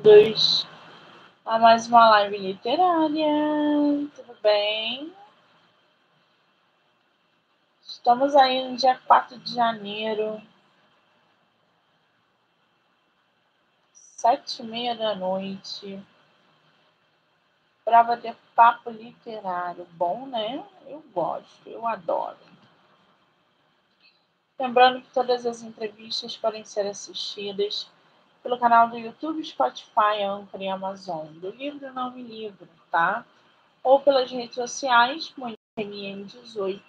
bem-vindos a mais uma live literária. Tudo bem? Estamos aí no dia 4 de janeiro, sete e meia da noite, para bater papo literário. Bom, né? Eu gosto, eu adoro. Lembrando que todas as entrevistas podem ser assistidas pelo canal do YouTube, Spotify, Anchor e Amazon, do livro Não Me Livro, tá? Ou pelas redes sociais, MN18,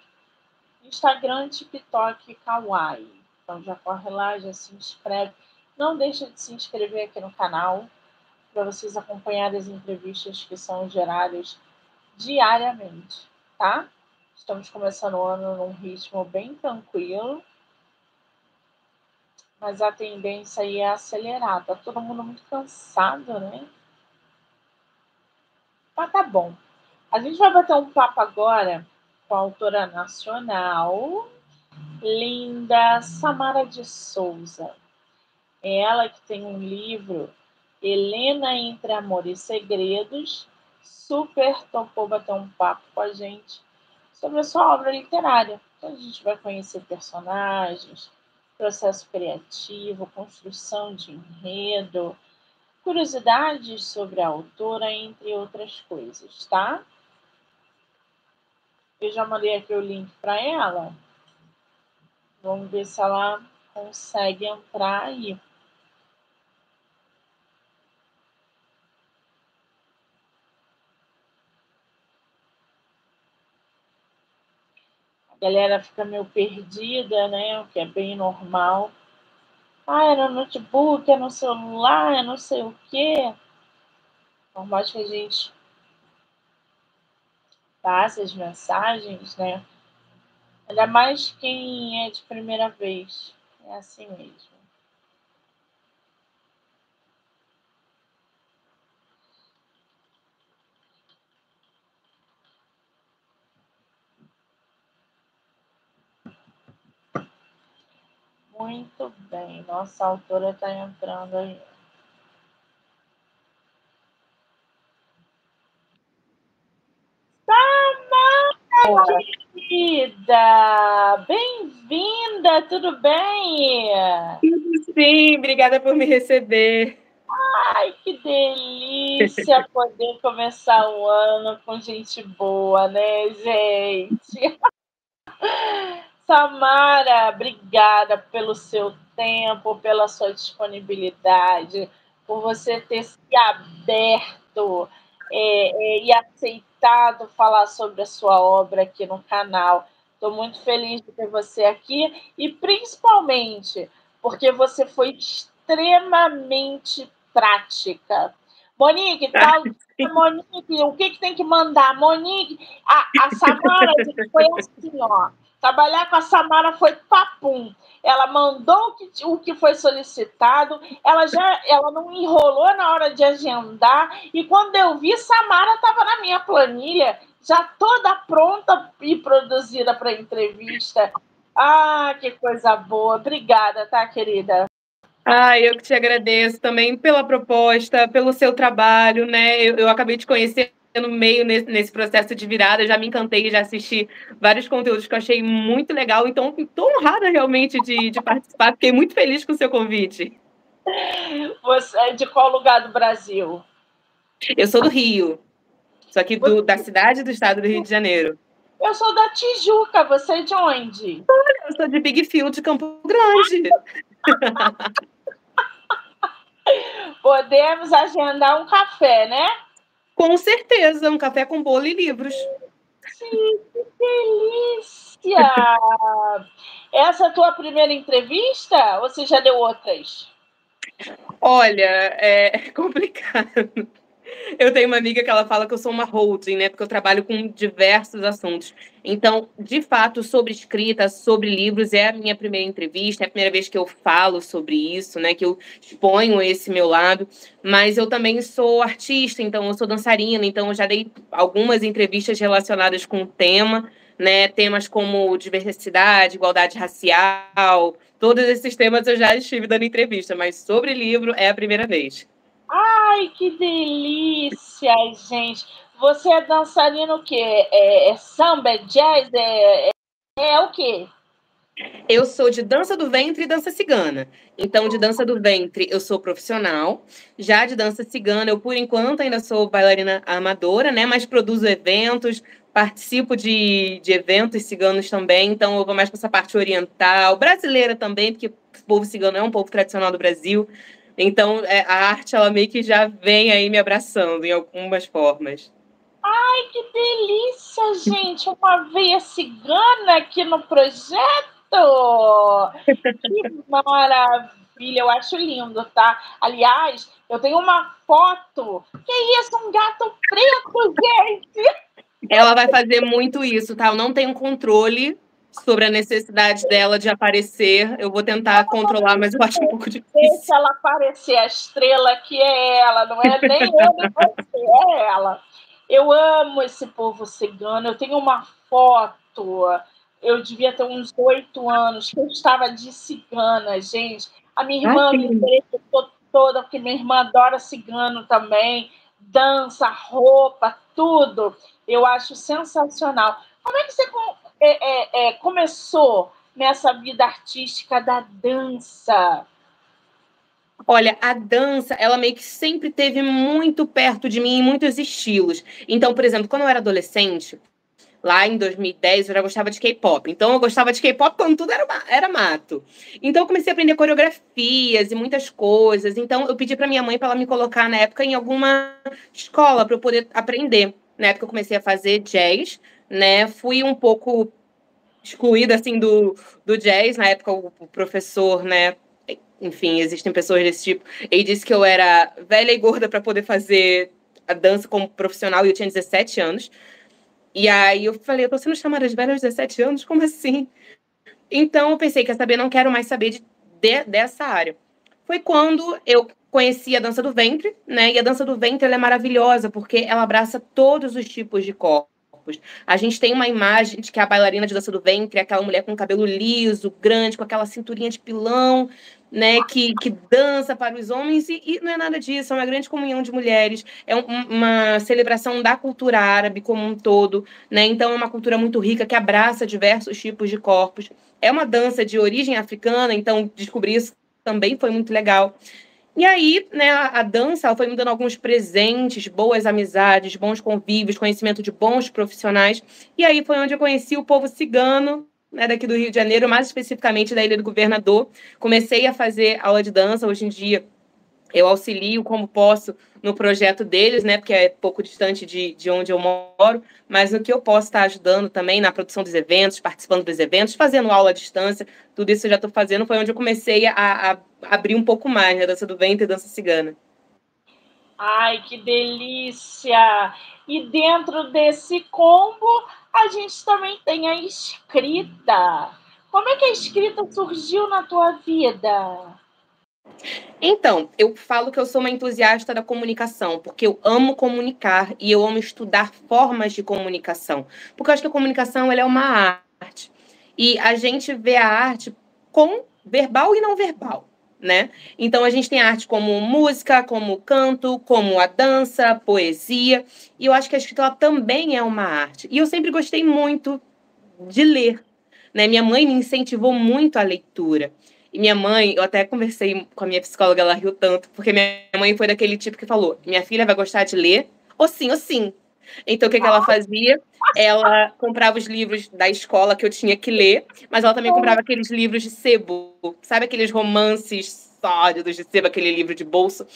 Instagram, TikTok e Kawaii. Então já corre lá, já se inscreve. Não deixa de se inscrever aqui no canal para vocês acompanharem as entrevistas que são geradas diariamente, tá? Estamos começando o ano num ritmo bem tranquilo mas a tendência aí é acelerar. Tá todo mundo muito cansado, né? Mas tá bom. A gente vai bater um papo agora com a autora nacional, linda Samara de Souza. É ela que tem um livro, Helena Entre Amor e Segredos, super topou bater um papo com a gente sobre a sua obra literária. Então a gente vai conhecer personagens, processo criativo, construção de enredo, curiosidades sobre a autora, entre outras coisas, tá? Eu já mandei aqui o link para ela. Vamos ver se ela consegue entrar aí. Galera fica meio perdida, né? O que é bem normal. Ah, é no notebook, é no celular, é não sei o quê. Por mais que a gente passe as mensagens, né? Ainda mais quem é de primeira vez. É assim mesmo. Muito bem, nossa autora está entrando aí. Samara, querida! Bem-vinda, tudo bem? Sim, obrigada por me receber. Ai, que delícia poder começar o ano com gente boa, né, gente? Samara, obrigada pelo seu tempo, pela sua disponibilidade, por você ter se aberto é, é, e aceitado falar sobre a sua obra aqui no canal. Estou muito feliz de ter você aqui e principalmente porque você foi extremamente prática. Monique, tal, Monique, o que, que tem que mandar? Monique, a, a Samara foi assim, ó. Trabalhar com a Samara foi papum. Ela mandou o que, o que foi solicitado, ela já ela não enrolou na hora de agendar, e quando eu vi, Samara estava na minha planilha, já toda pronta e produzida para entrevista. Ah, que coisa boa. Obrigada, tá, querida? Ah, eu que te agradeço também pela proposta, pelo seu trabalho, né? Eu, eu acabei de conhecer no meio nesse, nesse, processo de virada, já me encantei, já assisti vários conteúdos que eu achei muito legal, então estou honrada realmente de, de, participar, fiquei muito feliz com o seu convite. Você é de qual lugar do Brasil? Eu sou do Rio, sou aqui do, da cidade do estado do Rio de Janeiro. Eu sou da Tijuca, você é de onde? Olha, eu sou de Big Field, de Campo Grande. Podemos agendar um café, né? Com certeza, um café com bolo e livros. Sim, que delícia! Essa é a tua primeira entrevista ou você já deu outras? Olha, é complicado. Eu tenho uma amiga que ela fala que eu sou uma holding, né? Porque eu trabalho com diversos assuntos. Então, de fato, sobre escrita, sobre livros, é a minha primeira entrevista, é a primeira vez que eu falo sobre isso, né? Que eu exponho esse meu lado. Mas eu também sou artista, então eu sou dançarina, então eu já dei algumas entrevistas relacionadas com o tema, né? Temas como diversidade, igualdade racial, todos esses temas eu já estive dando entrevista, mas sobre livro é a primeira vez. Ai, que delícia, gente. Você é dançarino o quê? É, é samba, é jazz, é, é, é o quê? Eu sou de dança do ventre e dança cigana. Então, de dança do ventre, eu sou profissional. Já de dança cigana, eu, por enquanto, ainda sou bailarina amadora, né? Mas produzo eventos, participo de, de eventos ciganos também. Então, eu vou mais para essa parte oriental, brasileira também, porque o povo cigano é um povo tradicional do Brasil. Então, é, a arte, ela meio que já vem aí me abraçando em algumas formas. Ai, que delícia, gente! Uma veia cigana aqui no projeto! Que maravilha! Eu acho lindo, tá? Aliás, eu tenho uma foto. Que isso? Um gato preto, gente! Ela vai fazer muito isso, tá? Eu não tenho controle sobre a necessidade dela de aparecer. Eu vou tentar controlar, mas eu acho um pouco difícil. Deixa ela aparecer, a estrela que é ela, não é nem eu nem você, é ela. Eu amo esse povo cigano. Eu tenho uma foto, eu devia ter uns oito anos, que eu estava de cigana, gente. A minha irmã ah, me interessou toda, porque minha irmã adora cigano também. Dança, roupa, tudo. Eu acho sensacional. Como é que você é, é, é, começou nessa vida artística da dança? Olha, a dança, ela meio que sempre teve muito perto de mim em muitos estilos. Então, por exemplo, quando eu era adolescente, lá em 2010, eu já gostava de K-pop. Então, eu gostava de K-pop quando tudo era, era mato. Então, eu comecei a aprender coreografias e muitas coisas. Então, eu pedi para minha mãe para ela me colocar na época em alguma escola para eu poder aprender. Na época, eu comecei a fazer jazz, né? Fui um pouco excluída assim do, do jazz. Na época o, professor né enfim existem pessoas desse tipo ele disse que eu era velha e gorda para poder fazer a dança como profissional e eu tinha 17 anos. E aí eu falei eu tô sendo chamada de velha aos 17 anos? Como assim? Então eu pensei quer saber? Não quero mais saber de, de dessa área. Foi quando eu conheci a dança do ventre né e a dança do ventre ela é maravilhosa porque ela abraça todos os tipos de corpo corpos. A gente tem uma imagem de que a bailarina de dança do ventre é aquela mulher com cabelo liso, grande, com aquela cinturinha de pilão, né, que, que dança para os homens, e, e, não é nada disso, é uma grande comunhão de mulheres, é um, uma celebração da cultura árabe como um todo, né, então é uma cultura muito rica que abraça diversos tipos de corpos. É uma dança de origem africana, então descobrir isso também foi muito legal. E aí, né, a, a dança foi me dando alguns presentes, boas amizades, bons convívios, conhecimento de bons profissionais. E aí foi onde eu conheci o povo cigano, né, daqui do Rio de Janeiro, mais especificamente da Ilha do Governador. Comecei a fazer aula de dança. Hoje em dia, eu auxilio como posso no projeto deles, né? Porque é pouco distante de, de onde eu moro, mas no que eu posso estar ajudando também na produção dos eventos, participando dos eventos, fazendo aula à distância, tudo isso eu já estou fazendo. Foi onde eu comecei a, a abrir um pouco mais, né? Dança do ventre e dança cigana. Ai, que delícia! E dentro desse combo, a gente também tem a escrita. Como é que a escrita surgiu na tua vida? Então, eu falo que eu sou uma entusiasta da comunicação, porque eu amo comunicar e eu amo estudar formas de comunicação. Porque eu acho que a comunicação é uma arte. E a gente vê a arte com verbal e não verbal. Né? Então a gente tem arte como música, como canto, como a dança, poesia, e eu acho que a escrita também é uma arte. E eu sempre gostei muito de ler, né? Minha mãe me incentivou muito a leitura. E minha mãe, eu até conversei com a minha psicóloga, ela riu tanto, porque minha mãe foi daquele tipo que falou: minha filha vai gostar de ler, ou sim, ou sim. Então, o que, que ela fazia? Ela comprava os livros da escola que eu tinha que ler, mas ela também comprava aqueles livros de sebo, sabe aqueles romances sólidos de sebo, aquele livro de bolso.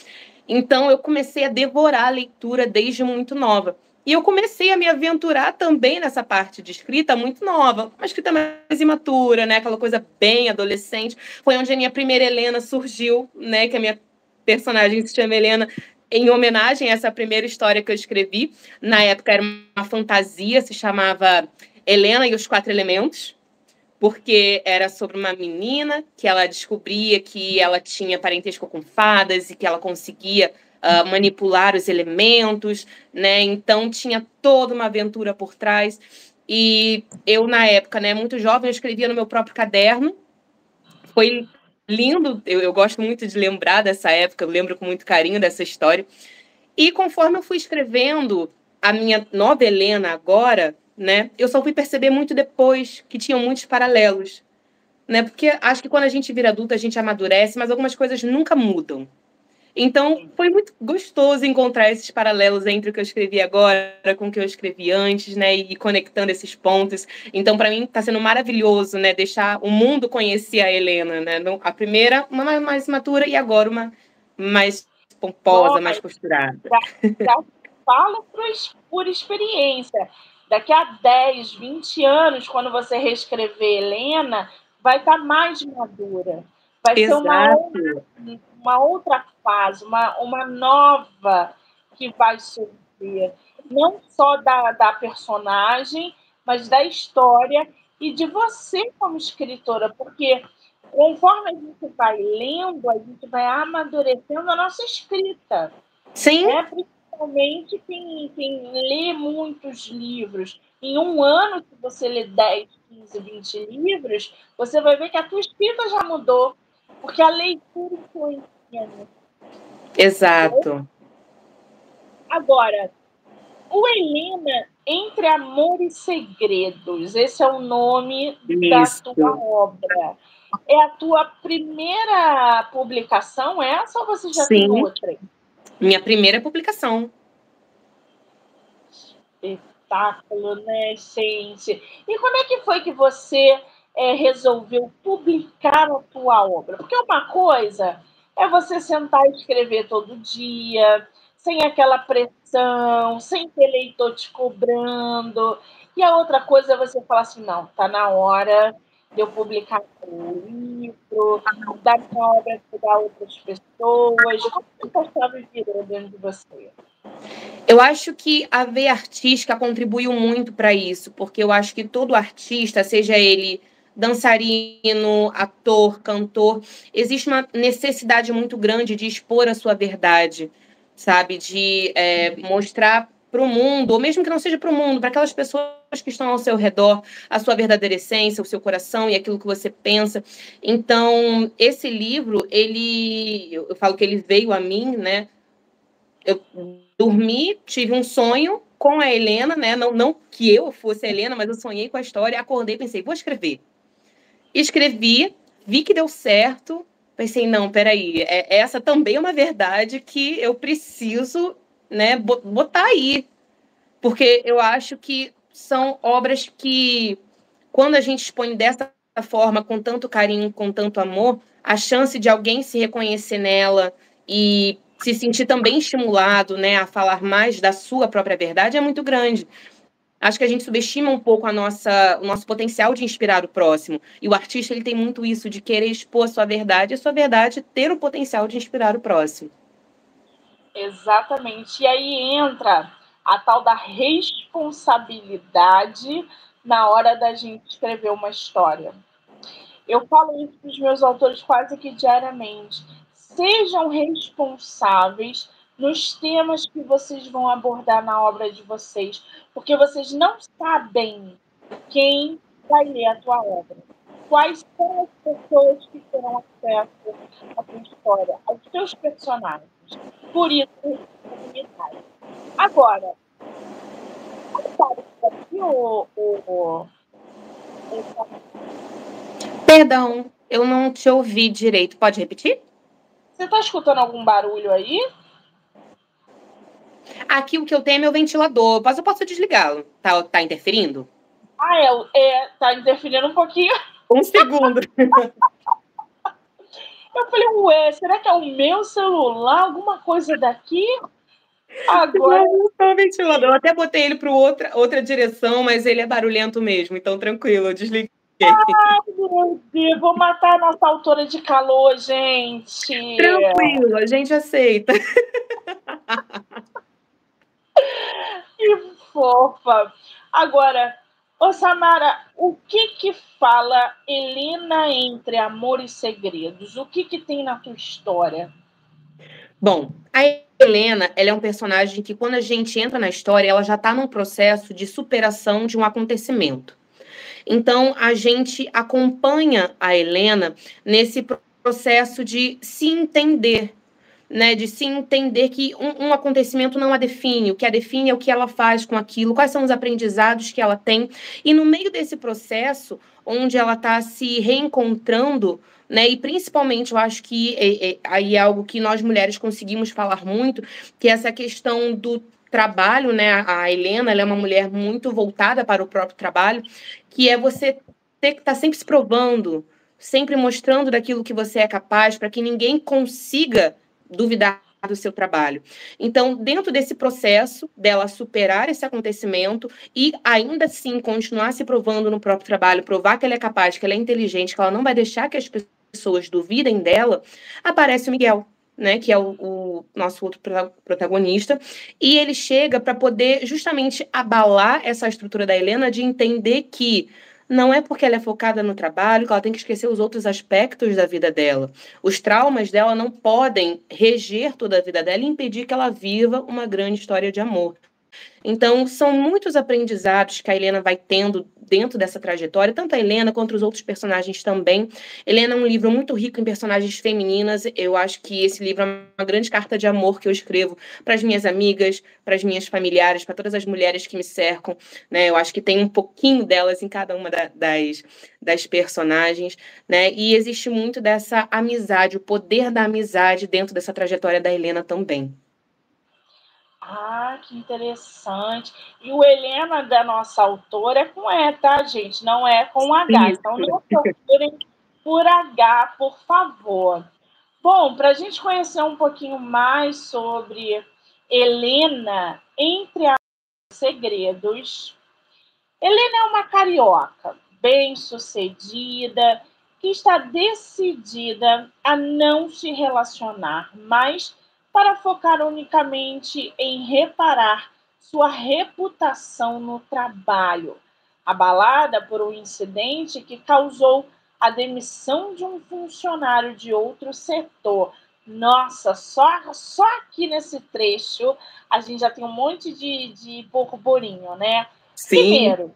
Então, eu comecei a devorar a leitura desde muito nova. E eu comecei a me aventurar também nessa parte de escrita muito nova, uma escrita mais imatura, né? Aquela coisa bem adolescente. Foi onde a minha primeira Helena surgiu, né? Que a minha personagem se chama Helena em homenagem a essa primeira história que eu escrevi. Na época era uma fantasia, se chamava Helena e os Quatro Elementos, porque era sobre uma menina que ela descobria que ela tinha parentesco com fadas e que ela conseguia uh, manipular os elementos, né? Então tinha toda uma aventura por trás. E eu, na época, né, muito jovem, eu escrevia no meu próprio caderno. Foi lindo, eu, eu gosto muito de lembrar dessa época, eu lembro com muito carinho dessa história. E conforme eu fui escrevendo a minha nova Helena agora, né, eu só fui perceber muito depois que tinham muitos paralelos, né? Porque acho que quando a gente vira adulta, a gente amadurece, mas algumas coisas nunca mudam. Então, foi muito gostoso encontrar esses paralelos entre o que eu escrevi agora com o que eu escrevi antes, né? E conectando esses pontos. Então, para mim, está sendo maravilhoso, né? Deixar o mundo conhecer a Helena, né? A primeira, uma mais matura, e agora uma mais pomposa, Nossa, mais costurada. Já, já falo por experiência. Daqui a 10, 20 anos, quando você reescrever Helena, vai estar tá mais madura. Vai Exato. ser uma outra, uma outra fase, uma, uma nova que vai surgir. Não só da, da personagem, mas da história e de você como escritora, porque conforme a gente vai lendo, a gente vai amadurecendo a nossa escrita. Sim. Né? Principalmente quem, quem lê muitos livros. Em um ano que você lê 10, 15, 20 livros, você vai ver que a tua escrita já mudou, porque a leitura influencia. Né? Exato. Agora, o Helena, Entre Amor e Segredos, esse é o nome Isso. da tua obra. É a tua primeira publicação essa ou você já Sim. tem outra? Minha primeira publicação. Espetáculo, né, gente? E como é que foi que você é, resolveu publicar a tua obra? Porque uma coisa é você sentar e escrever todo dia, sem aquela pressão, sem ter leitor te cobrando. E a outra coisa é você falar assim, não, tá na hora de eu publicar um livro, dar minha obra para outras pessoas. Como que estava vivendo dentro de você? Eu acho que a veia artística contribuiu muito para isso, porque eu acho que todo artista, seja ele dançarino, ator, cantor, existe uma necessidade muito grande de expor a sua verdade, sabe? De é, mostrar para o mundo, ou mesmo que não seja para o mundo, para aquelas pessoas que estão ao seu redor, a sua verdadeira essência, o seu coração e aquilo que você pensa. Então, esse livro, ele, eu falo que ele veio a mim, né? Eu dormi, tive um sonho com a Helena, né? Não, não que eu fosse a Helena, mas eu sonhei com a história, acordei, pensei, vou escrever. Escrevi, vi que deu certo, pensei, não, peraí, é, essa também é uma verdade que eu preciso né, botar aí. Porque eu acho que são obras que, quando a gente expõe dessa forma, com tanto carinho, com tanto amor, a chance de alguém se reconhecer nela e se sentir também estimulado né, a falar mais da sua própria verdade é muito grande acho que a gente subestima um pouco a nossa, o nosso potencial de inspirar o próximo. E o artista ele tem muito isso de querer expor a sua verdade, e a sua verdade ter o potencial de inspirar o próximo. Exatamente. E aí entra a tal da responsabilidade na hora da gente escrever uma história. Eu falo isso para os meus autores quase que diariamente. Sejam responsáveis nos temas que vocês vão abordar na obra de vocês, porque vocês não sabem quem vai ler a tua obra. Quais são as pessoas que terão acesso à tua história, aos teus personagens. Por isso, comunidade. Agora, aqui o, o, Perdão, eu não te ouvi direito. Pode repetir? Você está escutando algum barulho aí? Aqui o que eu tenho é meu ventilador, mas eu posso desligá-lo. Tá, tá interferindo? Ah, é, é, tá interferindo um pouquinho. Um segundo. eu falei, ué, será que é o meu celular? Alguma coisa daqui? Agora. Não, o ventilador. Eu até botei ele para outra, outra direção, mas ele é barulhento mesmo, então tranquilo, eu desliguei. Ai, meu Deus, vou matar a nossa autora de calor, gente. Tranquilo, a gente aceita. fofa. Agora, ô Samara, o que que fala Helena entre amor e segredos? O que que tem na tua história? Bom, a Helena, ela é um personagem que quando a gente entra na história, ela já está num processo de superação de um acontecimento. Então, a gente acompanha a Helena nesse processo de se entender, né, de se entender que um, um, acontecimento não a define, o que a define é o que ela faz com aquilo, quais são os aprendizados que ela tem. E no meio desse processo, onde ela está se reencontrando, né, e principalmente eu acho que é, é, aí é algo que nós mulheres conseguimos falar muito, que é essa questão do trabalho, né, a Helena, ela é uma mulher muito voltada para o próprio trabalho, que é você ter que estar tá sempre se provando, sempre mostrando daquilo que você é capaz, para que ninguém consiga duvidar do seu trabalho. Então, dentro desse processo dela superar esse acontecimento e ainda assim continuar se provando no próprio trabalho, provar que ela é capaz, que ela é inteligente, que ela não vai deixar que as pessoas duvidem dela, aparece o Miguel. Né, que é o, o nosso outro protagonista, e ele chega para poder justamente abalar essa estrutura da Helena de entender que não é porque ela é focada no trabalho que ela tem que esquecer os outros aspectos da vida dela. Os traumas dela não podem reger toda a vida dela e impedir que ela viva uma grande história de amor. Então, são muitos aprendizados que a Helena vai tendo dentro dessa trajetória, tanto a Helena quanto os outros personagens também. Helena é um livro muito rico em personagens femininas. Eu acho que esse livro é uma grande carta de amor que eu escrevo para as minhas amigas, para as minhas familiares, para todas as mulheres que me cercam. Né? Eu acho que tem um pouquinho delas em cada uma da, das, das personagens. Né? E existe muito dessa amizade, o poder da amizade dentro dessa trajetória da Helena também. Ah, que interessante. E o Helena da nossa autora é com E, tá, gente? Não é com H. Então não procurem por H, por favor. Bom, para a gente conhecer um pouquinho mais sobre Helena, entre os segredos, Helena é uma carioca, bem-sucedida, que está decidida a não se relacionar mais para focar unicamente em reparar sua reputação no trabalho, abalada por um incidente que causou a demissão de um funcionário de outro setor. Nossa, só, só aqui nesse trecho a gente já tem um monte de, de burburinho, né? Sim. Primeiro,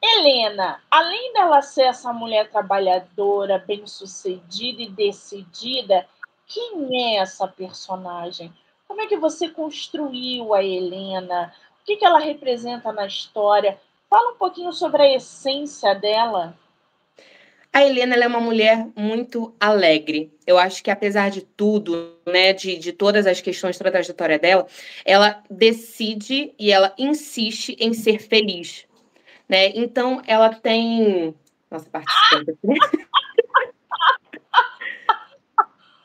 Helena, além dela ser essa mulher trabalhadora, bem-sucedida e decidida, quem é essa personagem? Como é que você construiu a Helena? O que, que ela representa na história? Fala um pouquinho sobre a essência dela. A Helena é uma mulher muito alegre. Eu acho que, apesar de tudo, né, de, de todas as questões da trajetória dela, ela decide e ela insiste em ser feliz. Né? Então, ela tem. Nossa, participante aqui.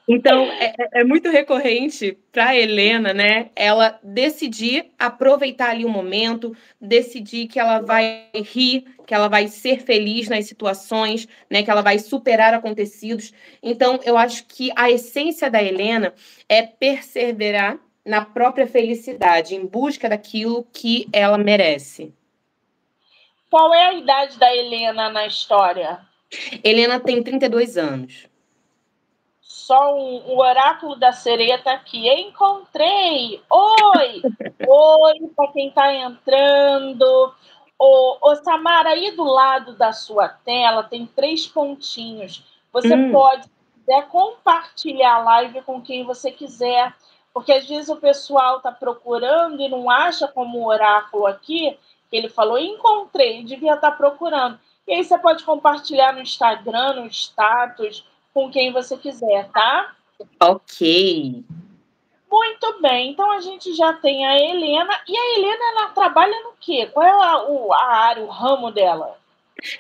Então, é, é, é, muito recorrente para Helena, né? Ela decidir aproveitar ali o momento, decidir que ela vai rir, que ela vai ser feliz nas situações, né? Que ela vai superar acontecidos. Então, eu acho que a essência da Helena é perseverar na própria felicidade, em busca daquilo que ela merece. Qual é a idade da Helena na história? Helena tem 32 anos só um, o oráculo da sereia está aqui. Encontrei! Oi! Oi para quem está entrando. Ô, ô, Samara, aí do lado da sua tela tem três pontinhos. Você hum. pode quiser, compartilhar a live com quem você quiser. Porque às vezes o pessoal está procurando e não acha como o oráculo aqui, que ele falou, encontrei, devia estar tá procurando. E aí você pode compartilhar no Instagram, no status, com quem você quiser, tá? Ok. Muito bem, então a gente já tem a Helena. E a Helena, ela trabalha no quê? Qual é a, a área, o ramo dela?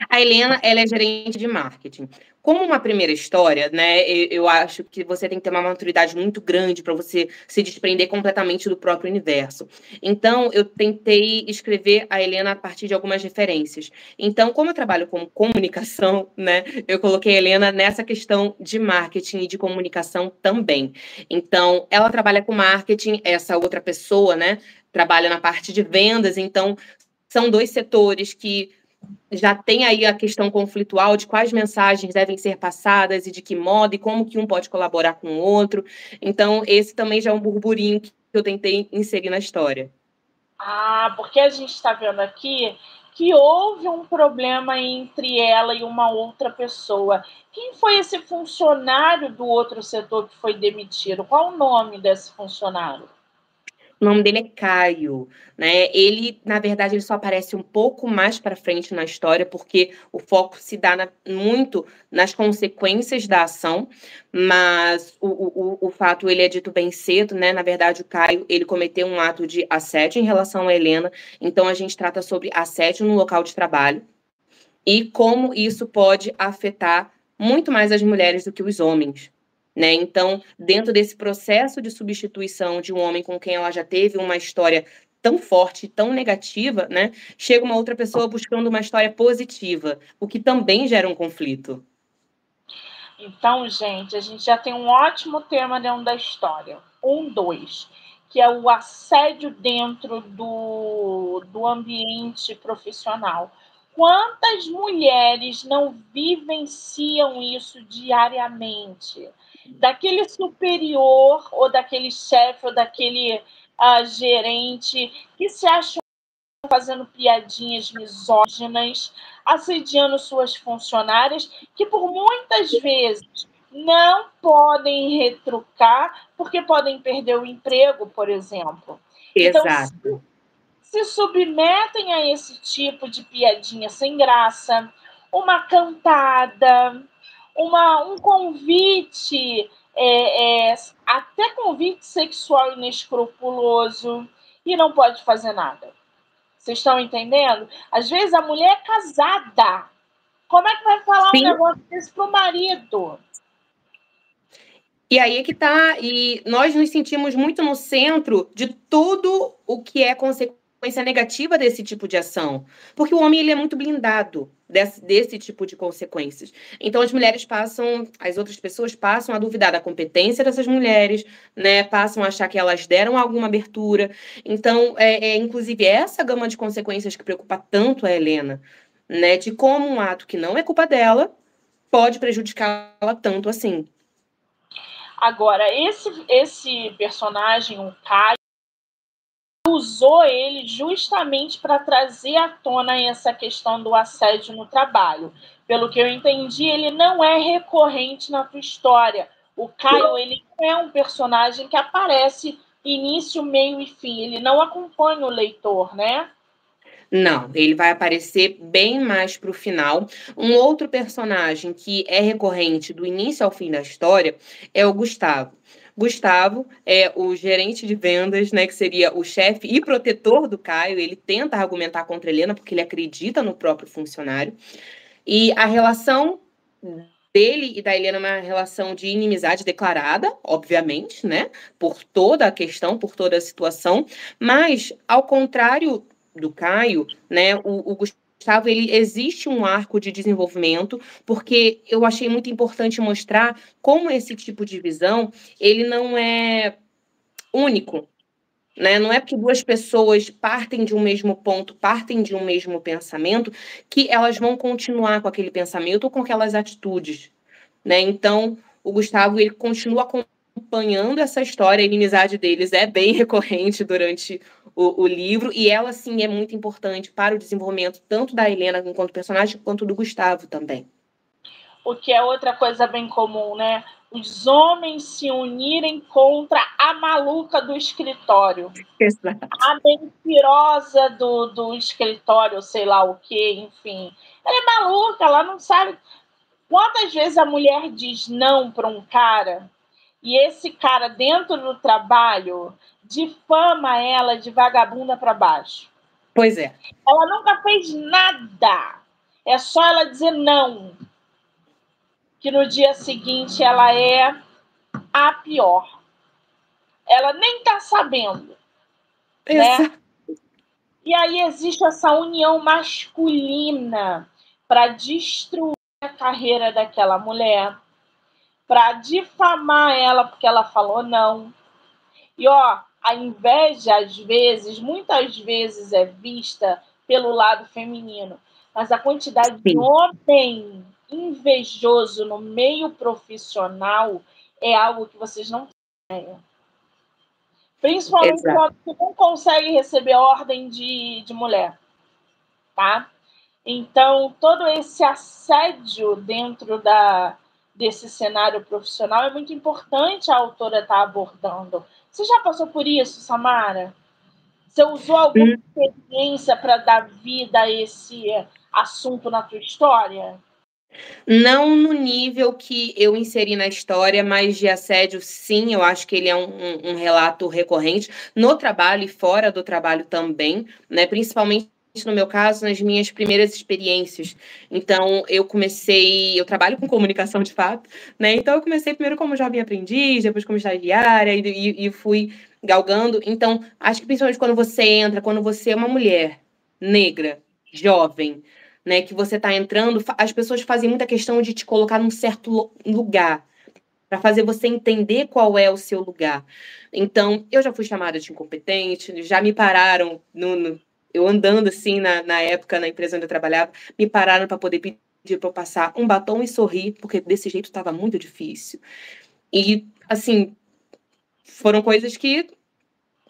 A Helena, ela é gerente de marketing. Como uma primeira história, né, eu acho que você tem que ter uma maturidade muito grande para você se desprender completamente do próprio universo. Então, eu tentei escrever a Helena a partir de algumas referências. Então, como eu trabalho com comunicação, né, eu coloquei a Helena nessa questão de marketing e de comunicação também. Então, ela trabalha com marketing, essa outra pessoa, né, trabalha na parte de vendas, então são dois setores que já tem aí a questão conflitual de quais mensagens devem ser passadas e de que modo e como que um pode colaborar com o outro. Então, esse também já é um burburinho que eu tentei inserir na história. Ah, porque a gente está vendo aqui que houve um problema entre ela e uma outra pessoa. Quem foi esse funcionário do outro setor que foi demitido? Qual o nome desse funcionário? O nome dele é Caio, né? Ele, na verdade, ele só aparece um pouco mais para frente na história, porque o foco se dá na, muito nas consequências da ação, mas o, o, o fato ele é dito bem cedo, né? Na verdade, o Caio ele cometeu um ato de assédio em relação a Helena, então a gente trata sobre assédio no local de trabalho e como isso pode afetar muito mais as mulheres do que os homens. Né? Então, dentro desse processo de substituição de um homem com quem ela já teve uma história tão forte, tão negativa, né? chega uma outra pessoa buscando uma história positiva, o que também gera um conflito. Então, gente, a gente já tem um ótimo tema dentro da história. Um, dois, que é o assédio dentro do, do ambiente profissional. Quantas mulheres não vivenciam isso diariamente? Daquele superior ou daquele chefe ou daquele uh, gerente que se acham fazendo piadinhas misóginas, assediando suas funcionárias, que por muitas vezes não podem retrucar porque podem perder o emprego, por exemplo. Então, Exato. Então, se, se submetem a esse tipo de piadinha sem graça, uma cantada, uma, um convite, é, é, até convite sexual inescrupuloso, e não pode fazer nada. Vocês estão entendendo? Às vezes a mulher é casada. Como é que vai falar Sim. um negócio desse pro marido? E aí é que tá. E nós nos sentimos muito no centro de tudo o que é consequência consequência negativa desse tipo de ação, porque o homem ele é muito blindado desse, desse tipo de consequências. Então as mulheres passam, as outras pessoas passam a duvidar da competência dessas mulheres, né? Passam a achar que elas deram alguma abertura. Então é, é inclusive essa gama de consequências que preocupa tanto a Helena, né? De como um ato que não é culpa dela pode prejudicá-la tanto assim. Agora, esse, esse personagem, o Caio, usou ele justamente para trazer à tona essa questão do assédio no trabalho. Pelo que eu entendi, ele não é recorrente na tua história. O Caio, ele é um personagem que aparece início, meio e fim. Ele não acompanha o leitor, né? Não, ele vai aparecer bem mais para o final. Um outro personagem que é recorrente do início ao fim da história é o Gustavo. Gustavo é o gerente de vendas, né, que seria o chefe e protetor do Caio. Ele tenta argumentar contra Helena porque ele acredita no próprio funcionário. E a relação dele e da Helena é uma relação de inimizade declarada, obviamente, né? Por toda a questão, por toda a situação. Mas, ao contrário do Caio, né? O, o Gustavo Gustavo, ele existe um arco de desenvolvimento, porque eu achei muito importante mostrar como esse tipo de visão, ele não é único, né? Não é porque duas pessoas partem de um mesmo ponto, partem de um mesmo pensamento, que elas vão continuar com aquele pensamento ou com aquelas atitudes, né? Então, o Gustavo, ele continua acompanhando essa história, a inimizade deles é bem recorrente durante o, o, livro, e ela, sim, é muito importante para o desenvolvimento tanto da Helena enquanto personagem, quanto do Gustavo também. O que é outra coisa bem comum, né? Os homens se unirem contra a maluca do escritório. Exato. A mentirosa do, do escritório, sei lá o quê, enfim. Ela é maluca, ela não sabe. Quantas vezes a mulher diz não para um cara e esse cara, dentro do trabalho, difama ela de vagabunda para baixo. Pois é. Ela nunca fez nada. É só ela dizer não. Que no dia seguinte ela é a pior. Ela nem está sabendo. Né? E aí existe essa união masculina para destruir a carreira daquela mulher, para difamar ela porque ela falou não. E ó, a inveja às vezes, muitas vezes é vista pelo lado feminino, mas a quantidade Sim. de homem invejoso no meio profissional é algo que vocês não têm. Principalmente Exato. quando você não consegue receber ordem de, de mulher. tá? Então, todo esse assédio dentro da, desse cenário profissional é muito importante a autora estar tá abordando. Você já passou por isso, Samara? Você usou alguma hum. experiência para dar vida a esse assunto na tua história? Não no nível que eu inseri na história, mas de assédio, sim, eu acho que ele é um, um, um relato recorrente no trabalho e fora do trabalho também, né? Principalmente no meu caso, nas minhas primeiras experiências. Então, eu comecei, eu trabalho com comunicação de fato, né? Então, eu comecei primeiro como jovem aprendiz, depois como estagiária, e, e, fui galgando. Então, acho que principalmente quando você entra, quando você é uma mulher negra, jovem, né, que você está entrando, as pessoas fazem muita questão de te colocar num certo lugar, para fazer você entender qual é o seu lugar. Então, eu já fui chamada de incompetente, já me pararam, no, no eu andando assim na, na época, na empresa onde eu trabalhava, me pararam para poder pedir para eu passar um batom e sorrir, porque desse jeito estava muito difícil. E, assim, foram coisas que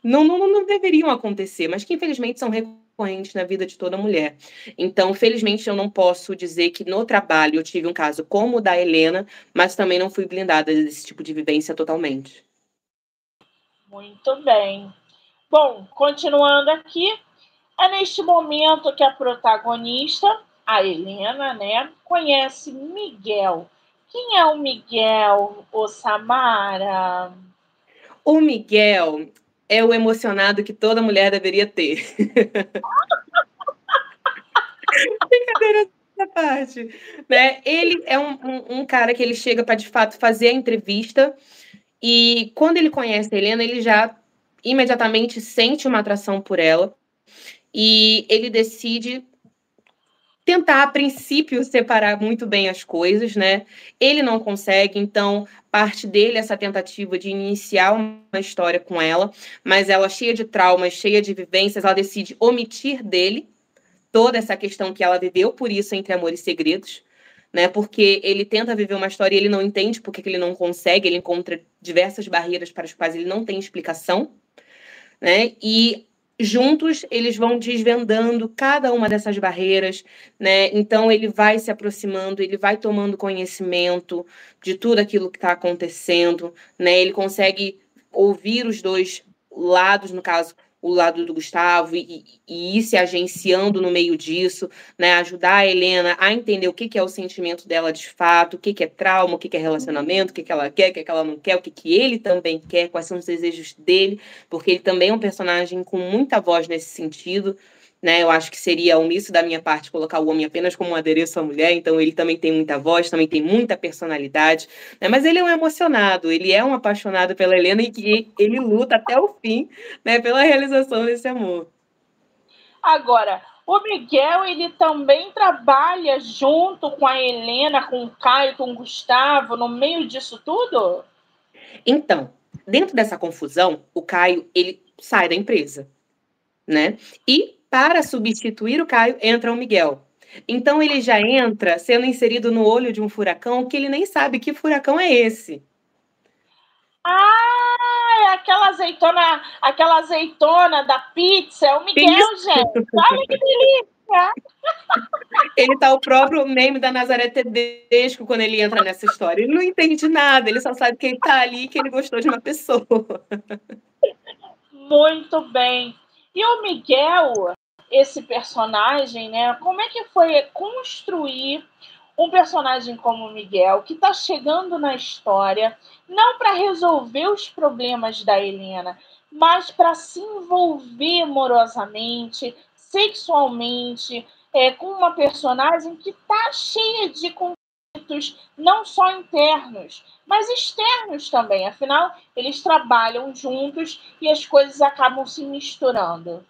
não, não, não deveriam acontecer, mas que infelizmente são recorrentes na vida de toda mulher. Então, felizmente, eu não posso dizer que no trabalho eu tive um caso como o da Helena, mas também não fui blindada desse tipo de vivência totalmente. Muito bem. Bom, continuando aqui, é neste momento que a protagonista, a Helena, né, conhece Miguel. Quem é o Miguel, o Samara? O Miguel é o emocionado que toda mulher deveria ter. Brincadeira essa parte. Né? Ele é um, um, um cara que ele chega para de fato fazer a entrevista e quando ele conhece a Helena, ele já imediatamente sente uma atração por ela e ele decide tentar, a princípio, separar muito bem as coisas, né? Ele não consegue, então parte dele essa tentativa de iniciar uma história com ela, mas ela cheia de traumas, cheia de vivências, ela decide omitir dele toda essa questão que ela viveu, por isso entre amor e segredos, né? Porque ele tenta viver uma história e ele não entende porque que ele não consegue, ele encontra diversas barreiras para as quais ele não tem explicação, né? E juntos eles vão desvendando cada uma dessas barreiras, né? Então ele vai se aproximando, ele vai tomando conhecimento de tudo aquilo que está acontecendo, né? Ele consegue ouvir os dois lados, no caso, o lado do Gustavo e, e, ir se agenciando no meio disso, né? Ajudar a Helena a entender o que, que é o sentimento dela de fato, o que, que é trauma, o que, que é relacionamento, o que, que ela quer, o que, que ela não quer, o que, que ele também quer, quais são os desejos dele, porque ele também é um personagem com muita voz nesse sentido, né? Eu acho que seria omisso da minha parte colocar o homem apenas como um adereço à mulher, então ele também tem muita voz, também tem muita personalidade, né? Mas ele é um emocionado, ele é um apaixonado pela Helena e que ele luta até o fim, né, pela realização desse amor. Agora, o Miguel, ele também trabalha junto com a Helena, com o Caio, com o Gustavo, no meio disso tudo? Então, dentro dessa confusão, o Caio, ele sai da empresa, né? E para substituir o Caio, entra o Miguel. Então ele já entra sendo inserido no olho de um furacão que ele nem sabe que furacão é esse. Ah, é aquela azeitona, aquela azeitona da pizza, é o Miguel, Isso. gente. Olha que delícia! Ele tá o próprio meme da Nazaré Tedesco quando ele entra nessa história. Ele não entende nada, ele só sabe que ele tá ali e que ele gostou de uma pessoa. Muito bem. E o Miguel, esse personagem, né? Como é que foi construir um personagem como Miguel que está chegando na história não para resolver os problemas da Helena, mas para se envolver amorosamente, sexualmente, é, com uma personagem que está cheia de conflitos, não só internos, mas externos também. Afinal, eles trabalham juntos e as coisas acabam se misturando.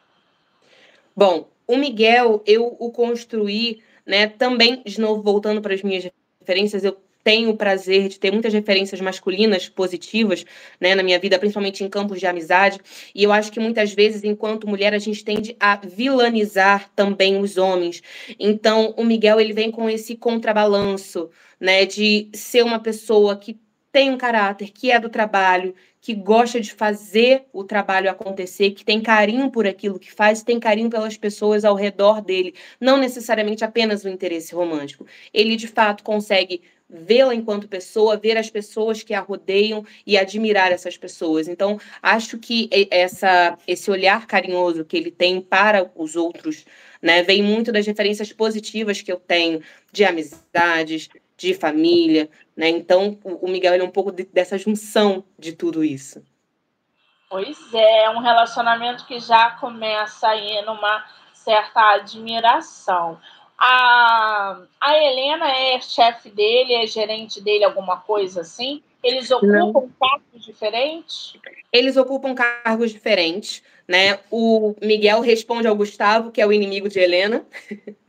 Bom, o Miguel, eu o construí, né, também, de novo, voltando para as minhas referências, eu tenho o prazer de ter muitas referências masculinas positivas né, na minha vida, principalmente em campos de amizade. E eu acho que muitas vezes, enquanto mulher, a gente tende a vilanizar também os homens. Então, o Miguel ele vem com esse contrabalanço, né, de ser uma pessoa que tem um caráter, que é do trabalho, que gosta de fazer o trabalho acontecer, que tem carinho por aquilo que faz, tem carinho pelas pessoas ao redor dele, não necessariamente apenas o interesse romântico. Ele de fato consegue vê-la enquanto pessoa, ver as pessoas que a rodeiam e admirar essas pessoas. Então, acho que essa, esse olhar carinhoso que ele tem para os outros, né, vem muito das referências positivas que eu tenho de amizades, de família, né? Então, o Miguel é um pouco de, dessa junção de tudo isso. Pois é, um relacionamento que já começa aí numa certa admiração. A, a Helena é chefe dele, é gerente dele, alguma coisa assim? Eles ocupam Não. cargos diferentes? Eles ocupam cargos diferentes, né? O Miguel responde ao Gustavo, que é o inimigo de Helena.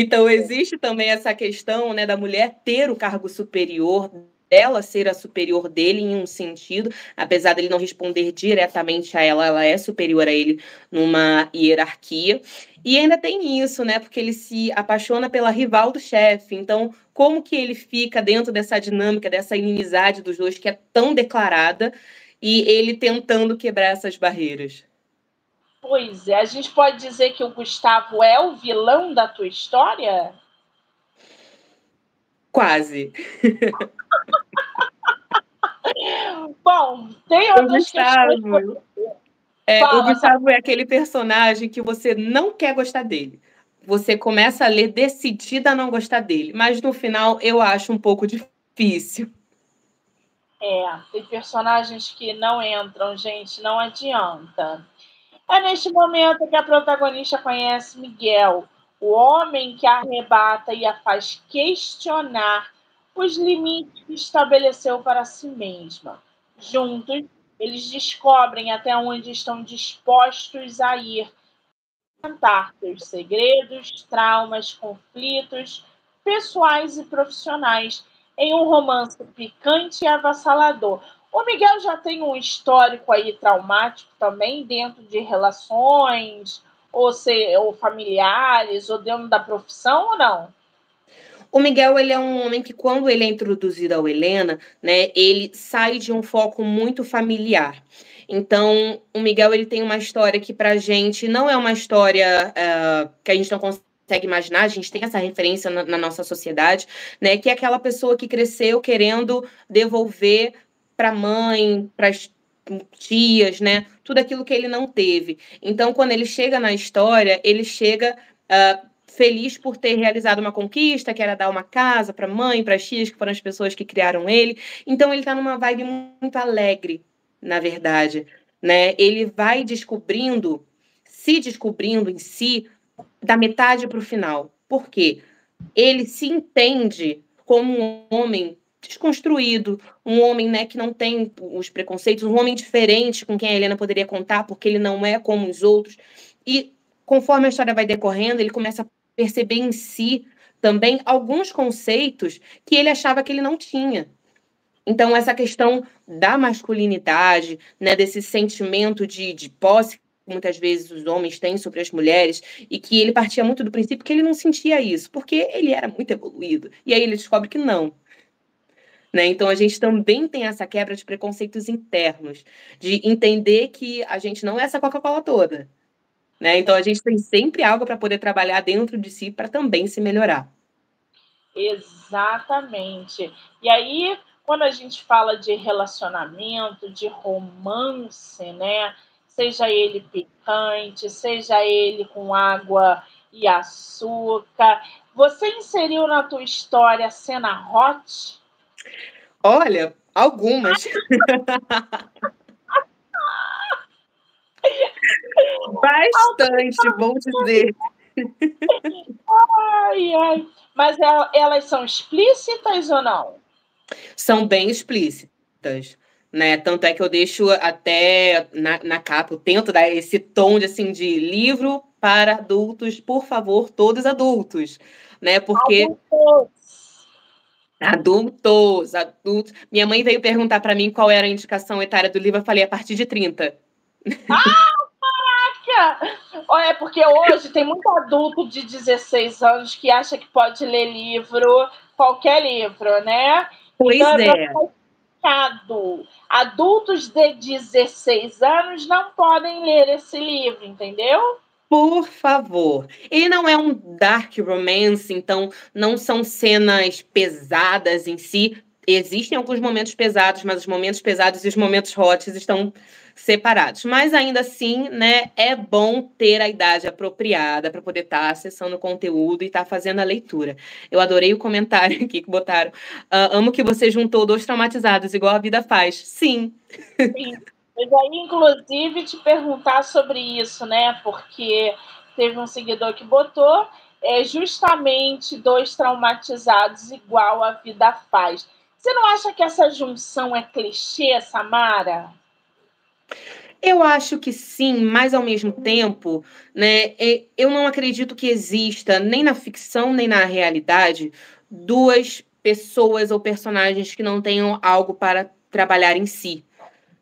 então existe também essa questão, né, da mulher ter o cargo superior dela ser a superior dele em um sentido, apesar dele não responder diretamente a ela, ela é superior a ele numa hierarquia. E ainda tem isso, né? Porque ele se apaixona pela rival do chefe. Então, como que ele fica dentro dessa dinâmica, dessa inimizade dos dois que é tão declarada e ele tentando quebrar essas barreiras? Pois é, a gente pode dizer que o Gustavo é o vilão da tua história? Quase. Bom, tem outras Gustavo, é, Fala, o Gustavo é aquele personagem que você não quer gostar dele. Você começa a ler decidida a não gostar dele, mas no final eu acho um pouco difícil. É, tem personagens que não entram, gente, não adianta. É neste momento que a protagonista conhece Miguel, o homem que arrebata e a faz questionar os limites que estabeleceu para si mesma. Juntos, eles descobrem até onde estão dispostos a ir, contar seus segredos, traumas, conflitos pessoais e profissionais em um romance picante e avassalador. O Miguel já tem um histórico aí traumático também dentro de relações, ou, ser, ou familiares, ou dentro da profissão ou não? O Miguel, ele é um homem que, quando ele é introduzido ao Helena, né, ele sai de um foco muito familiar. Então, o Miguel, ele tem uma história que, pra gente, não é uma história uh, que a gente não consegue imaginar, a gente tem essa referência na, na nossa sociedade, né, que é aquela pessoa que cresceu querendo devolver para a mãe, para as tias, né, tudo aquilo que ele não teve. Então, quando ele chega na história, ele chega uh, feliz por ter realizado uma conquista, que era dar uma casa para a mãe, para as tias, que foram as pessoas que criaram ele. Então ele está numa vibe muito alegre, na verdade, né? Ele vai descobrindo, se descobrindo em si, da metade para o final. Por quê? Ele se entende como um homem desconstruído, um homem né, que não tem os preconceitos, um homem diferente com quem a Helena poderia contar, porque ele não é como os outros. E conforme a história vai decorrendo, ele começa a perceber em si também alguns conceitos que ele achava que ele não tinha. Então, essa questão da masculinidade, né, desse sentimento de, de posse que muitas vezes os homens têm sobre as mulheres, e que ele partia muito do princípio que ele não sentia isso, porque ele era muito evoluído. E aí ele descobre que não. Né? Então, a gente também tem essa quebra de preconceitos internos, de entender que a gente não é essa Coca-Cola toda. Né? Então a gente tem sempre algo para poder trabalhar dentro de si para também se melhorar. Exatamente. E aí, quando a gente fala de relacionamento, de romance, né? Seja ele picante, seja ele com água e açúcar. Você inseriu na tua história cena hot? Olha, algumas. Bastante, bom dizer. Ai, ai. Mas elas são explícitas ou não? São bem explícitas. Né? Tanto é que eu deixo até na, na capa, eu tento dar esse tom de, assim, de livro para adultos, por favor, todos adultos. Né? Porque. Adultos. Adultos, adultos. Minha mãe veio perguntar para mim qual era a indicação etária do livro, eu falei a partir de 30. Ah, caraca! É porque hoje tem muito adulto de 16 anos que acha que pode ler livro, qualquer livro, né? Pois então, é. recado. Adultos de 16 anos não podem ler esse livro, entendeu? Por favor. Ele não é um dark romance, então não são cenas pesadas em si. Existem alguns momentos pesados, mas os momentos pesados e os momentos hot estão separados. Mas ainda assim, né, é bom ter a idade apropriada para poder estar tá acessando o conteúdo e estar tá fazendo a leitura. Eu adorei o comentário aqui que botaram. Uh, amo que você juntou dois traumatizados, igual a vida faz. Sim. Sim. Eu ia, inclusive, te perguntar sobre isso, né? Porque teve um seguidor que botou é, justamente dois traumatizados igual a vida faz. Você não acha que essa junção é clichê, Samara? Eu acho que sim, mas ao mesmo tempo, né, eu não acredito que exista, nem na ficção, nem na realidade, duas pessoas ou personagens que não tenham algo para trabalhar em si.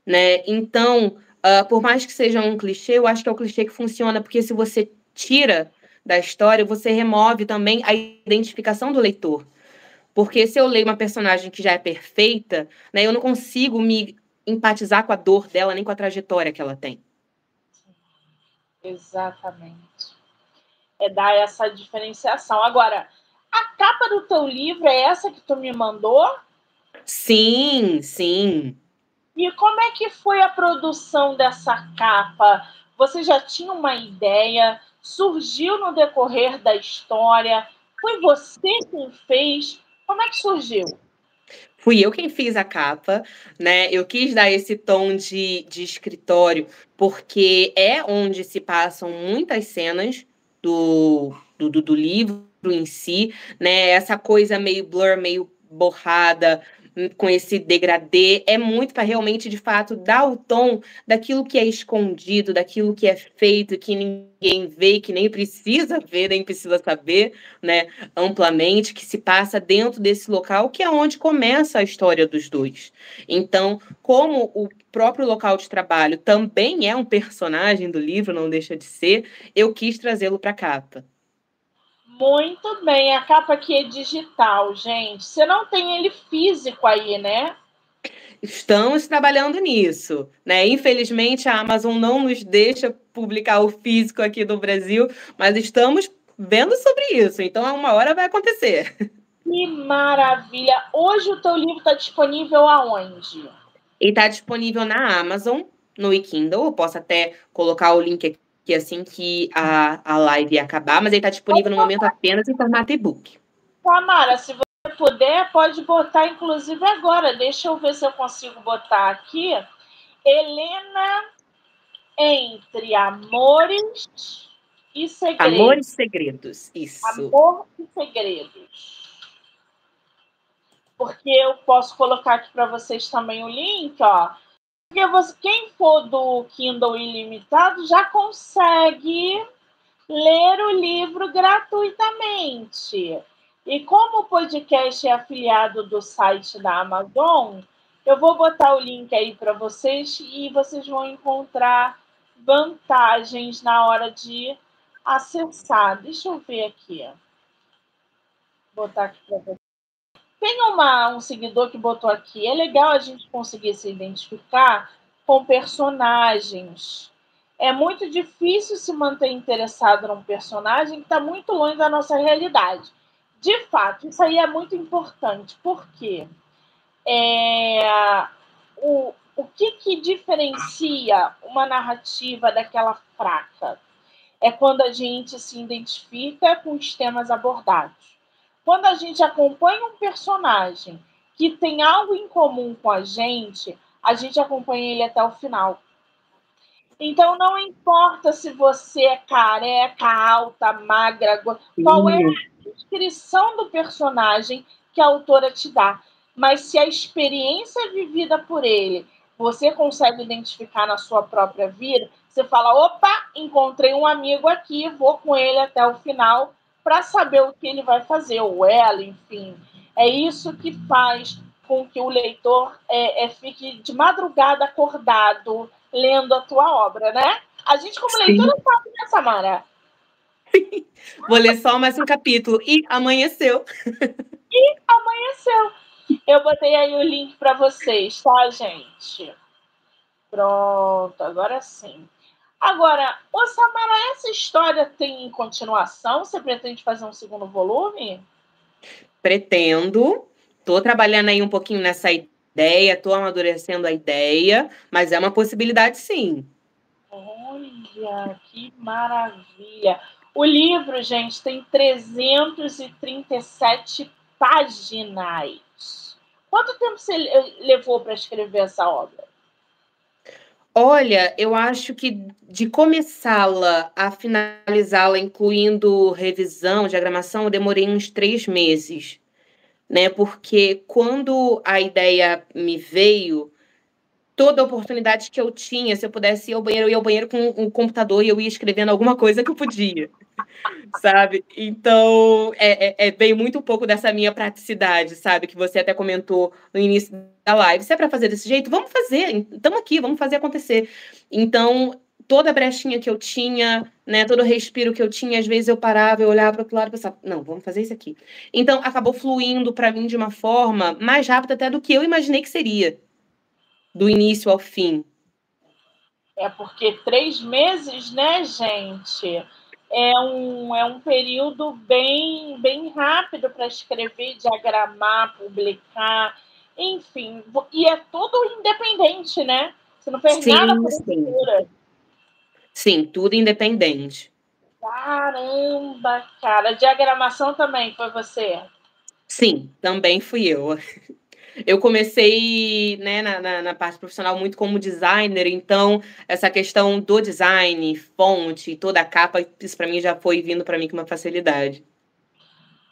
Né? Então, uh, por mais que seja um clichê, eu acho que é o clichê que funciona, porque se você tira da história, você remove também a identificação do leitor. Porque se eu leio uma personagem que já é perfeita, né, eu não consigo me empatizar com a dor dela, nem com a trajetória que ela tem. Exatamente. É dar essa diferenciação. Agora, a capa do teu livro é essa que tu me mandou? Sim, sim. E como é que foi a produção dessa capa? Você já tinha uma ideia? Surgiu no decorrer da história? Foi você quem fez? Como é que surgiu? Fui eu quem fiz a capa, né? Eu quis dar esse tom de, de escritório, porque é onde se passam muitas cenas do, do, do livro em si, né? Essa coisa meio blur, meio borrada, com esse degradê, é muito para realmente, de fato, dar o tom daquilo que é escondido, daquilo que é feito, que ninguém vê, que nem precisa ver, nem precisa saber, né, amplamente, que se passa dentro desse local, que é onde começa a história dos dois. Então, como o próprio local de trabalho também é um personagem do livro, não deixa de ser, eu quis trazê-lo para a capa. Muito bem, a capa aqui é digital, gente. Você não tem ele físico aí, né? Estamos trabalhando nisso, né? Infelizmente a Amazon não nos deixa publicar o físico aqui do Brasil, mas estamos vendo sobre isso. Então, uma hora vai acontecer. Que maravilha! Hoje o teu livro está disponível aonde? Ele está disponível na Amazon, no e-Kindle. Eu posso até colocar o link aqui que assim que a, a live acabar, mas ele está disponível no momento apenas em formato e-book. Tamara, se você puder, pode botar, inclusive agora. Deixa eu ver se eu consigo botar aqui. Helena entre amores e segredos. Amores e segredos, isso. Amor e segredos. Porque eu posso colocar aqui para vocês também o link, ó. Porque você, quem for do Kindle ilimitado já consegue ler o livro gratuitamente. E como o podcast é afiliado do site da Amazon, eu vou botar o link aí para vocês e vocês vão encontrar vantagens na hora de acessar. Deixa eu ver aqui. Vou botar aqui para vocês. Tem uma, um seguidor que botou aqui, é legal a gente conseguir se identificar com personagens. É muito difícil se manter interessado num personagem que está muito longe da nossa realidade. De fato, isso aí é muito importante, porque é, o, o que, que diferencia uma narrativa daquela fraca? É quando a gente se identifica com os temas abordados. Quando a gente acompanha um personagem que tem algo em comum com a gente, a gente acompanha ele até o final. Então não importa se você é careca, alta, magra, qual é a descrição do personagem que a autora te dá. Mas se a experiência vivida por ele você consegue identificar na sua própria vida, você fala: opa, encontrei um amigo aqui, vou com ele até o final para saber o que ele vai fazer, ou ela, enfim. É isso que faz com que o leitor é, é, fique de madrugada acordado lendo a tua obra, né? A gente, como Sim. leitor, não sabe, né, Samara? Sim. Vou ler só mais um capítulo. E amanheceu. E amanheceu. Eu botei aí o link para vocês, tá, gente? Pronto, agora sim. Agora, ô Samara, essa história tem continuação? Você pretende fazer um segundo volume? Pretendo. Estou trabalhando aí um pouquinho nessa ideia, estou amadurecendo a ideia, mas é uma possibilidade sim. Olha, que maravilha! O livro, gente, tem 337 páginas. Quanto tempo você levou para escrever essa obra? Olha, eu acho que de começá-la a finalizá-la, incluindo revisão, diagramação, eu demorei uns três meses, né? Porque quando a ideia me veio, toda oportunidade que eu tinha, se eu pudesse ir ao banheiro, eu ia ao banheiro com um computador e eu ia escrevendo alguma coisa que eu podia, sabe? Então, é, é, é veio muito um pouco dessa minha praticidade, sabe? Que você até comentou no início da live. Se é para fazer desse jeito, vamos fazer. Estamos aqui, vamos fazer acontecer. Então, toda brechinha que eu tinha, né, todo o respiro que eu tinha, às vezes eu parava, eu olhava para outro lado e pensava, não, vamos fazer isso aqui. Então, acabou fluindo para mim de uma forma mais rápida até do que eu imaginei que seria, do início ao fim. É porque três meses, né, gente? É um, é um período bem, bem rápido para escrever, diagramar, publicar, enfim. E é tudo independente, né? Você não fez sim, nada por sim. Sim, tudo independente. Caramba, cara. Diagramação também foi você? Sim, também fui eu. Eu comecei né, na, na, na, parte profissional muito como designer, então essa questão do design, fonte, toda a capa, isso para mim já foi vindo para mim com uma facilidade.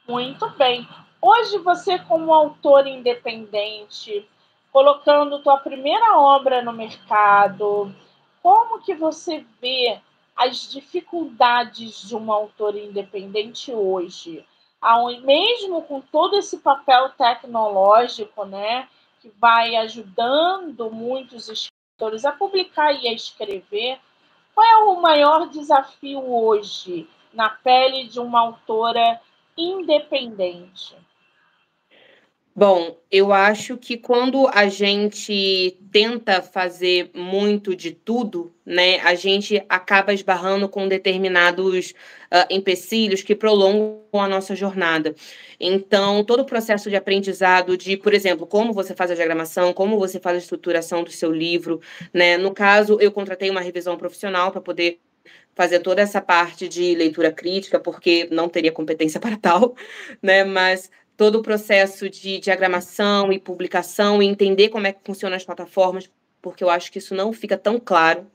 Muito bem. Hoje você, como autor independente, colocando tua primeira obra no mercado, como que você vê as dificuldades de um autor independente hoje? Mesmo com todo esse papel tecnológico, né, que vai ajudando muitos escritores a publicar e a escrever, qual é o maior desafio hoje na pele de uma autora independente? Bom, eu acho que quando a gente tenta fazer muito de tudo, né, a gente acaba esbarrando com determinados uh, empecilhos que prolongam a nossa jornada. Então, todo o processo de aprendizado de, por exemplo, como você faz a diagramação, como você faz a estruturação do seu livro, né? No caso, eu contratei uma revisão profissional para poder fazer toda essa parte de leitura crítica, porque não teria competência para tal, né? Mas todo o processo de diagramação e publicação e entender como é que funcionam as plataformas, porque eu acho que isso não fica tão claro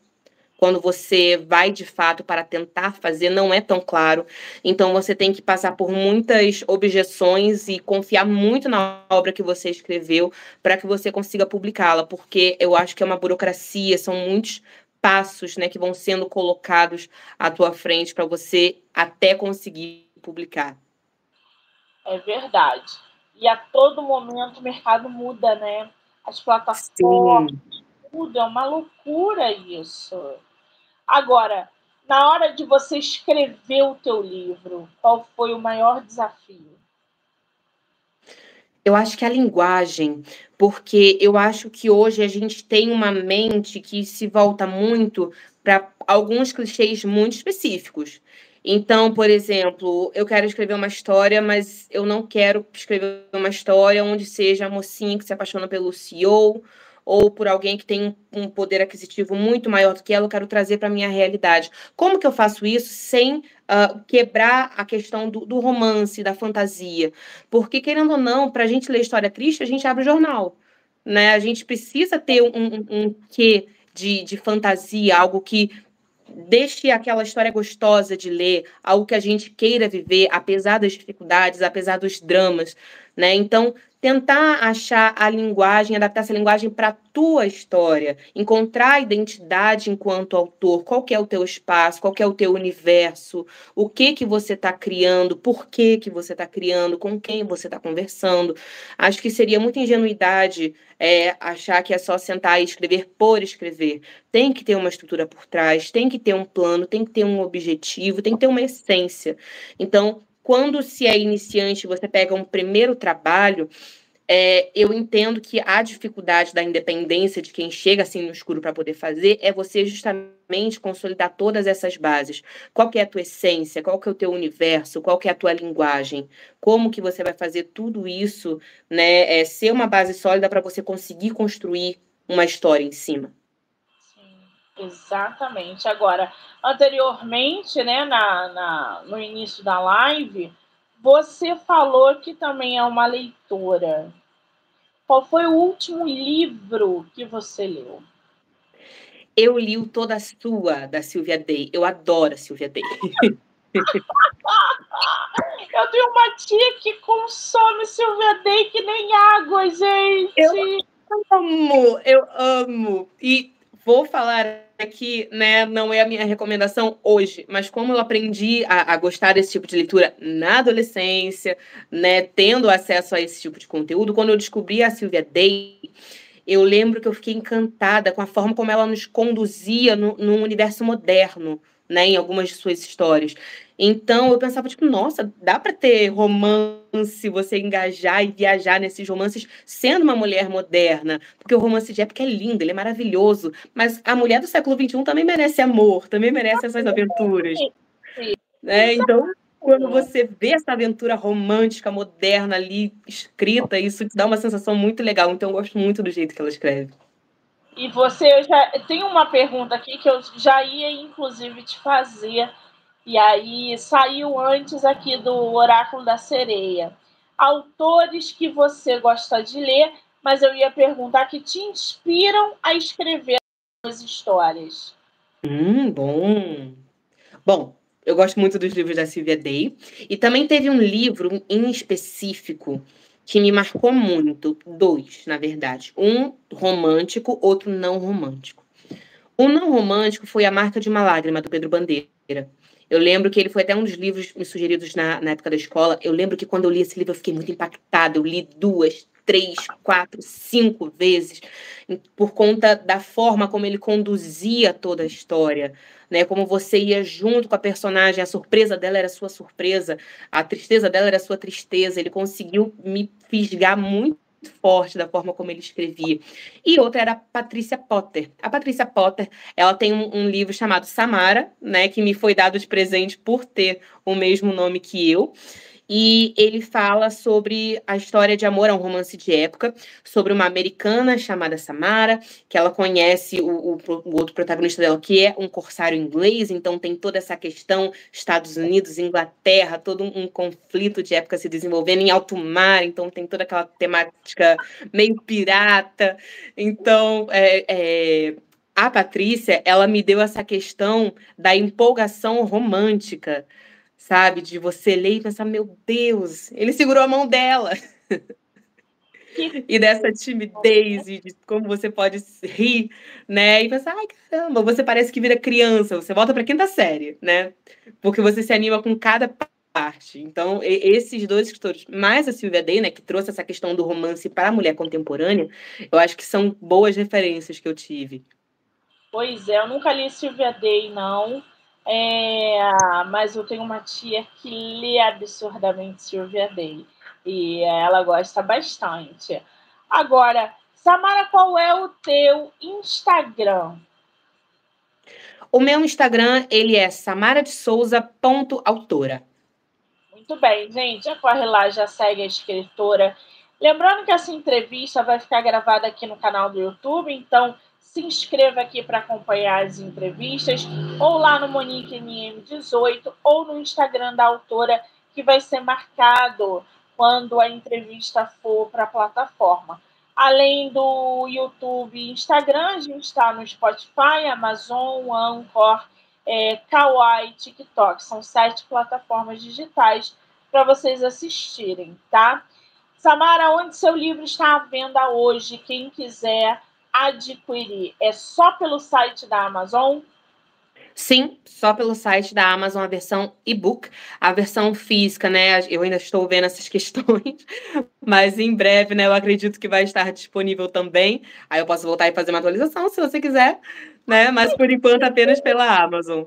quando você vai de fato para tentar fazer, não é tão claro. Então você tem que passar por muitas objeções e confiar muito na obra que você escreveu para que você consiga publicá-la, porque eu acho que é uma burocracia, são muitos passos, né, que vão sendo colocados à tua frente para você até conseguir publicar. É verdade. E a todo momento o mercado muda, né? As plataformas Sim. mudam, é uma loucura isso. Agora, na hora de você escrever o teu livro, qual foi o maior desafio? Eu acho que a linguagem, porque eu acho que hoje a gente tem uma mente que se volta muito para alguns clichês muito específicos. Então, por exemplo, eu quero escrever uma história, mas eu não quero escrever uma história onde seja a mocinha que se apaixona pelo CEO ou por alguém que tem um poder aquisitivo muito maior do que ela, eu quero trazer para a minha realidade. Como que eu faço isso sem uh, quebrar a questão do, do, romance, da fantasia? Porque, querendo ou não, para a gente ler história triste, a gente abre o jornal. Né? A gente precisa ter um, um, um quê de, de fantasia, algo que deixe aquela história gostosa de ler, algo que a gente queira viver, apesar das dificuldades, apesar dos dramas, né? Então, tentar achar a linguagem, adaptar essa linguagem para a tua história, encontrar a identidade enquanto autor, qual que é o teu espaço, qual que é o teu universo, o que que você está criando, por que que você está criando, com quem você está conversando. Acho que seria muita ingenuidade é, achar que é só sentar e escrever por escrever. Tem que ter uma estrutura por trás, tem que ter um plano, tem que ter um objetivo, tem que ter uma essência. Então, quando se é iniciante, você pega um primeiro trabalho, é, eu entendo que a dificuldade da independência de quem chega assim no escuro para poder fazer é você justamente consolidar todas essas bases. Qual que é a tua essência? Qual que é o teu universo? Qual que é a tua linguagem? Como que você vai fazer tudo isso, né? É, ser uma base sólida para você conseguir construir uma história em cima. Exatamente. Agora, anteriormente, né, na, na, no início da live, você falou que também é uma leitora. Qual foi o último livro que você leu? Eu li o Toda Sua, da Silvia Day. Eu adoro a Silvia Day. eu tenho uma tia que consome Silvia Day que nem água, gente. Eu amo, eu amo. E vou falar aqui, né, não é a minha recomendação hoje, mas como eu aprendi a, a, gostar desse tipo de leitura na adolescência, né, tendo acesso a esse tipo de conteúdo, quando eu descobri a Silvia Day, eu lembro que eu fiquei encantada com a forma como ela nos conduzia no, num universo moderno, né, em algumas de suas histórias. Então eu pensava, tipo, nossa, dá para ter romance, você engajar e viajar nesses romances sendo uma mulher moderna, porque o romance de época é lindo, ele é maravilhoso, mas a mulher do século XXI também merece amor, também merece essas aventuras. Né? Então, quando você vê essa aventura romântica, moderna ali, escrita, isso te dá uma sensação muito legal. Então, eu gosto muito do jeito que ela escreve. E você já tem uma pergunta aqui que eu já ia, inclusive, te fazer e aí saiu antes aqui do Oráculo da Sereia. Autores que você gosta de ler, mas eu ia perguntar que te inspiram a escrever as histórias. Hum, bom. Bom, eu gosto muito dos livros da Silvia Day. E também teve um livro em específico que me marcou muito. Dois, na verdade. Um romântico, outro não romântico. O não romântico foi A Marca de uma Lágrima, do Pedro Bandeira. Eu lembro que ele foi até um dos livros me sugeridos na, na época da escola. Eu lembro que quando eu li esse livro eu fiquei muito impactada. Eu li duas, três, quatro, cinco vezes, por conta da forma como ele conduzia toda a história, né? Como você ia junto com a personagem, a surpresa dela era sua surpresa, a tristeza dela era sua tristeza. Ele conseguiu me fisgar muito forte da forma como ele escrevia. E outra era a Patrícia Potter. A Patrícia Potter, ela tem um, um, livro chamado Samara, né, que me foi dado de presente por ter o mesmo nome que eu e ele fala sobre a história de amor, é um romance de época, sobre uma americana chamada Samara, que ela conhece o, o, o, outro protagonista dela, que é um corsário inglês, então tem toda essa questão Estados Unidos, Inglaterra, todo um, um conflito de época se desenvolvendo em alto mar, então tem toda aquela temática meio pirata. Então, é, é, a Patrícia, ela me deu essa questão da empolgação romântica, sabe? De você ler e pensar, meu Deus, ele segurou a mão dela. e dessa timidez e de como você pode rir, né? E pensar, ai caramba, você parece que vira criança, você volta para quinta série, né? Porque você se anima com cada parte. Então, esses dois escritores, mais a Silvia Day, né, que trouxe essa questão do romance para a mulher contemporânea, eu acho que são boas referências que eu tive. Pois é, eu nunca li Silvia Day, não. É, mas eu tenho uma tia que lê absurdamente Silvia Day. E ela gosta bastante. Agora, Samara, qual é o teu Instagram? O meu Instagram, ele é samaradesouza.autora. Muito bem, gente. Já corre lá, já segue a escritora. Lembrando que essa entrevista vai ficar gravada aqui no canal do YouTube, então se inscreva aqui para acompanhar as entrevistas, ou lá no Monique MM18, ou no Instagram da autora, que vai ser marcado quando a entrevista for para a plataforma. Além do YouTube e Instagram, a gente está no Spotify, Amazon, Anchor, é, Kawaii, TikTok. São sete plataformas digitais para vocês assistirem, tá? Samara, onde seu livro está à venda hoje? Quem quiser adquirir é só pelo site da Amazon? Sim, só pelo site da Amazon, a versão e-book. A versão física, né? Eu ainda estou vendo essas questões, mas em breve, né? Eu acredito que vai estar disponível também. Aí eu posso voltar e fazer uma atualização se você quiser, né? Mas por enquanto apenas pela Amazon.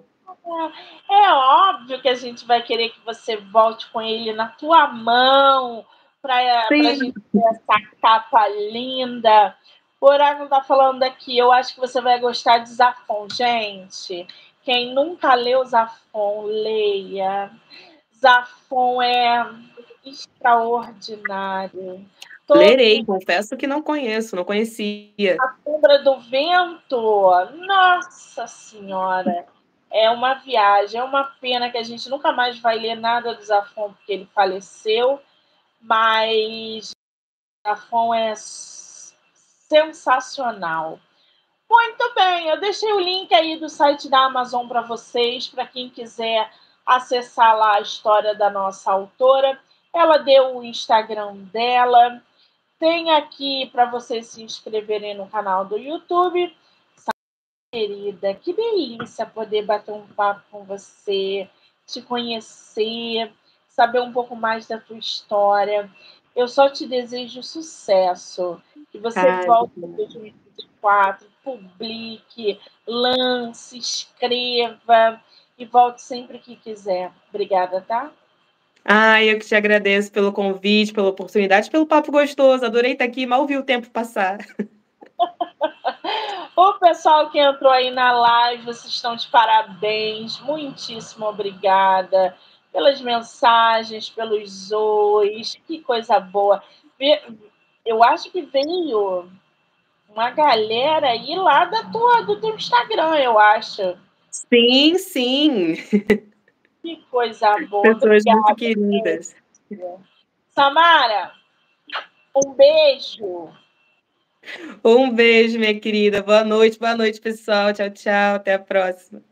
É óbvio que a gente vai querer que você volte com ele na tua mão, para a gente ter essa capa linda. O Oráculo está falando aqui, eu acho que você vai gostar de Zafon. Gente, quem nunca leu Zafon, leia. Zafon é extraordinário. Todo... Lerei, confesso que não conheço, não conhecia. A Sombra do Vento, nossa senhora, é uma viagem, é uma pena que a gente nunca mais vai ler nada do Zafon, porque ele faleceu, mas Zafon é sensacional. Muito bem, eu deixei o link aí do site da Amazon para vocês, para quem quiser acessar lá a história da nossa autora. Ela deu o Instagram dela, tem aqui para vocês se inscreverem no canal do YouTube. Querida, que delícia poder bater um papo com você, te conhecer, saber um pouco mais da tua história. Eu só te desejo sucesso, que você Ai, volte em 2024, publique, lance, escreva e volte sempre que quiser. Obrigada, tá? Ah, eu que te agradeço pelo convite, pela oportunidade, pelo papo gostoso. Adorei estar aqui, mal vi o tempo passar. o pessoal que entrou aí na live, vocês estão de parabéns. Muitíssimo obrigada pelas mensagens, pelos ois. Que coisa boa. Eu acho que veio uma galera aí lá da tua, do teu Instagram, eu acho. Sim, sim. Que coisa boa. Pessoas Obrigada, muito queridas. Samara, um beijo. Um beijo, minha querida. Boa noite, boa noite, pessoal. Tchau, tchau. Até a próxima.